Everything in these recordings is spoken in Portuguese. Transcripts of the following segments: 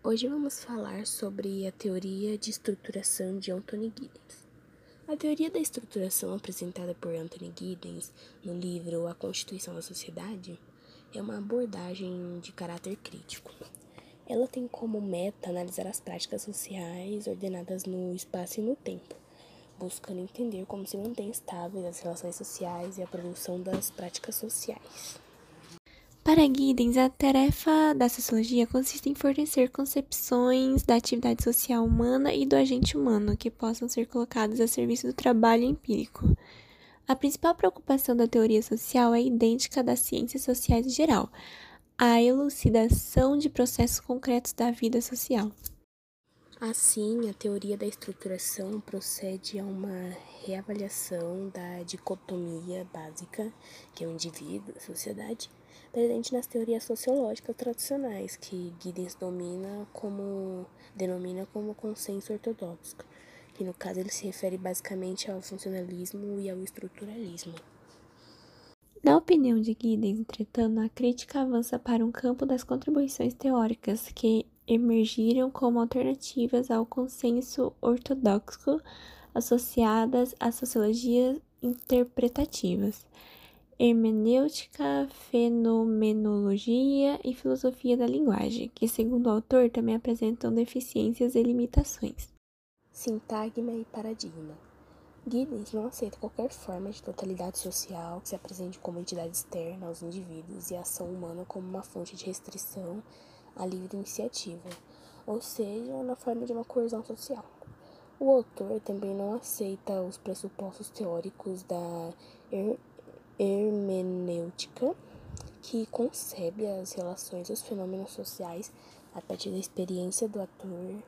Hoje vamos falar sobre a teoria de estruturação de Anthony Giddens. A teoria da estruturação apresentada por Anthony Giddens no livro A Constituição da Sociedade é uma abordagem de caráter crítico. Ela tem como meta analisar as práticas sociais ordenadas no espaço e no tempo, buscando entender como se mantém estáveis as relações sociais e a produção das práticas sociais. Para Giddens, a tarefa da sociologia consiste em fornecer concepções da atividade social humana e do agente humano que possam ser colocadas a serviço do trabalho empírico. A principal preocupação da teoria social é idêntica das ciências sociais em geral, a elucidação de processos concretos da vida social. Assim, a teoria da estruturação procede a uma reavaliação da dicotomia básica, que é o indivíduo, a sociedade, presente nas teorias sociológicas tradicionais, que Giddens domina como, denomina como consenso ortodoxo, que no caso ele se refere basicamente ao funcionalismo e ao estruturalismo. Na opinião de Giddens, entretanto, a crítica avança para um campo das contribuições teóricas que emergiram como alternativas ao consenso ortodoxo associadas às sociologias interpretativas hermenêutica, fenomenologia e filosofia da linguagem, que, segundo o autor, também apresentam deficiências e limitações. Sintagma e paradigma. Giddens não aceita qualquer forma de totalidade social que se apresente como entidade externa aos indivíduos e a ação humana como uma fonte de restrição à livre iniciativa, ou seja, na forma de uma coesão social. O autor também não aceita os pressupostos teóricos da hermenêutica, que concebe as relações dos fenômenos sociais a partir da experiência do ator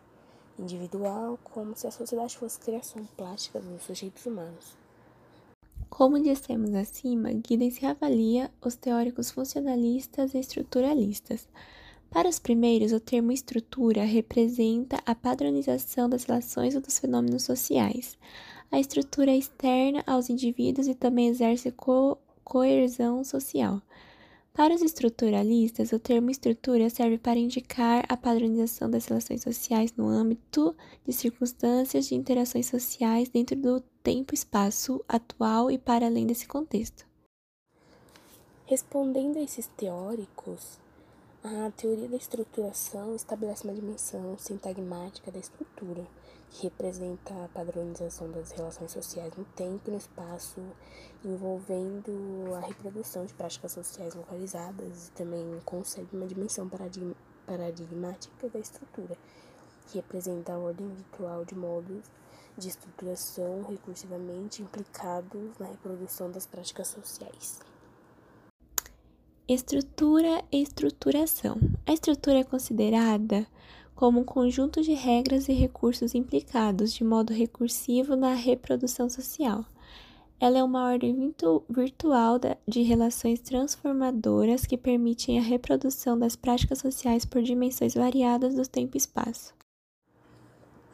individual, como se a sociedade fosse criação plástica dos sujeitos humanos. Como dissemos acima, Giddens reavalia os teóricos funcionalistas e estruturalistas. Para os primeiros, o termo estrutura representa a padronização das relações ou dos fenômenos sociais. A estrutura é externa aos indivíduos e também exerce co coerção social. Para os estruturalistas, o termo estrutura serve para indicar a padronização das relações sociais no âmbito de circunstâncias de interações sociais dentro do tempo-espaço atual e para além desse contexto. Respondendo a esses teóricos, a teoria da estruturação estabelece uma dimensão sintagmática da estrutura, que representa a padronização das relações sociais no tempo e no espaço, envolvendo a reprodução de práticas sociais localizadas e também concebe uma dimensão paradigmática da estrutura, que representa a ordem virtual de modos de estruturação recursivamente implicados na reprodução das práticas sociais. Estrutura e estruturação. A estrutura é considerada como um conjunto de regras e recursos implicados de modo recursivo na reprodução social. Ela é uma ordem virtual de relações transformadoras que permitem a reprodução das práticas sociais por dimensões variadas do tempo e espaço.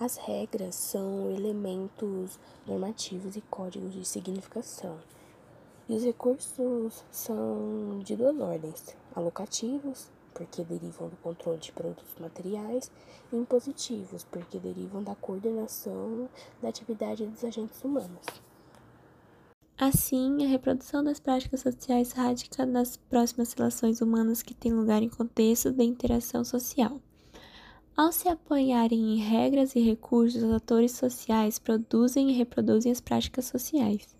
As regras são elementos normativos e códigos de significação e os recursos são de duas ordens: alocativos, porque derivam do controle de produtos materiais, e impositivos, porque derivam da coordenação da atividade dos agentes humanos. Assim, a reprodução das práticas sociais radica nas próximas relações humanas que têm lugar em contexto de interação social. Ao se apoiarem em regras e recursos, os atores sociais produzem e reproduzem as práticas sociais.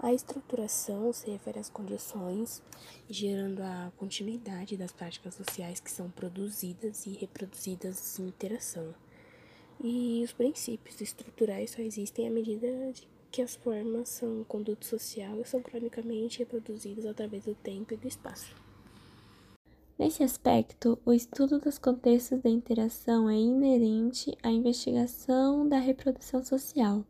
A estruturação se refere às condições gerando a continuidade das práticas sociais que são produzidas e reproduzidas em interação. E os princípios estruturais só existem à medida que as formas são conduto social e são cronicamente reproduzidas através do tempo e do espaço. Nesse aspecto, o estudo dos contextos da interação é inerente à investigação da reprodução social.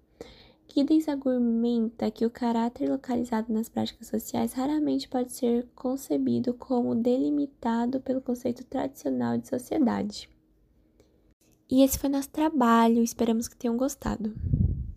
Giddens argumenta que o caráter localizado nas práticas sociais raramente pode ser concebido como delimitado pelo conceito tradicional de sociedade. E esse foi nosso trabalho, esperamos que tenham gostado.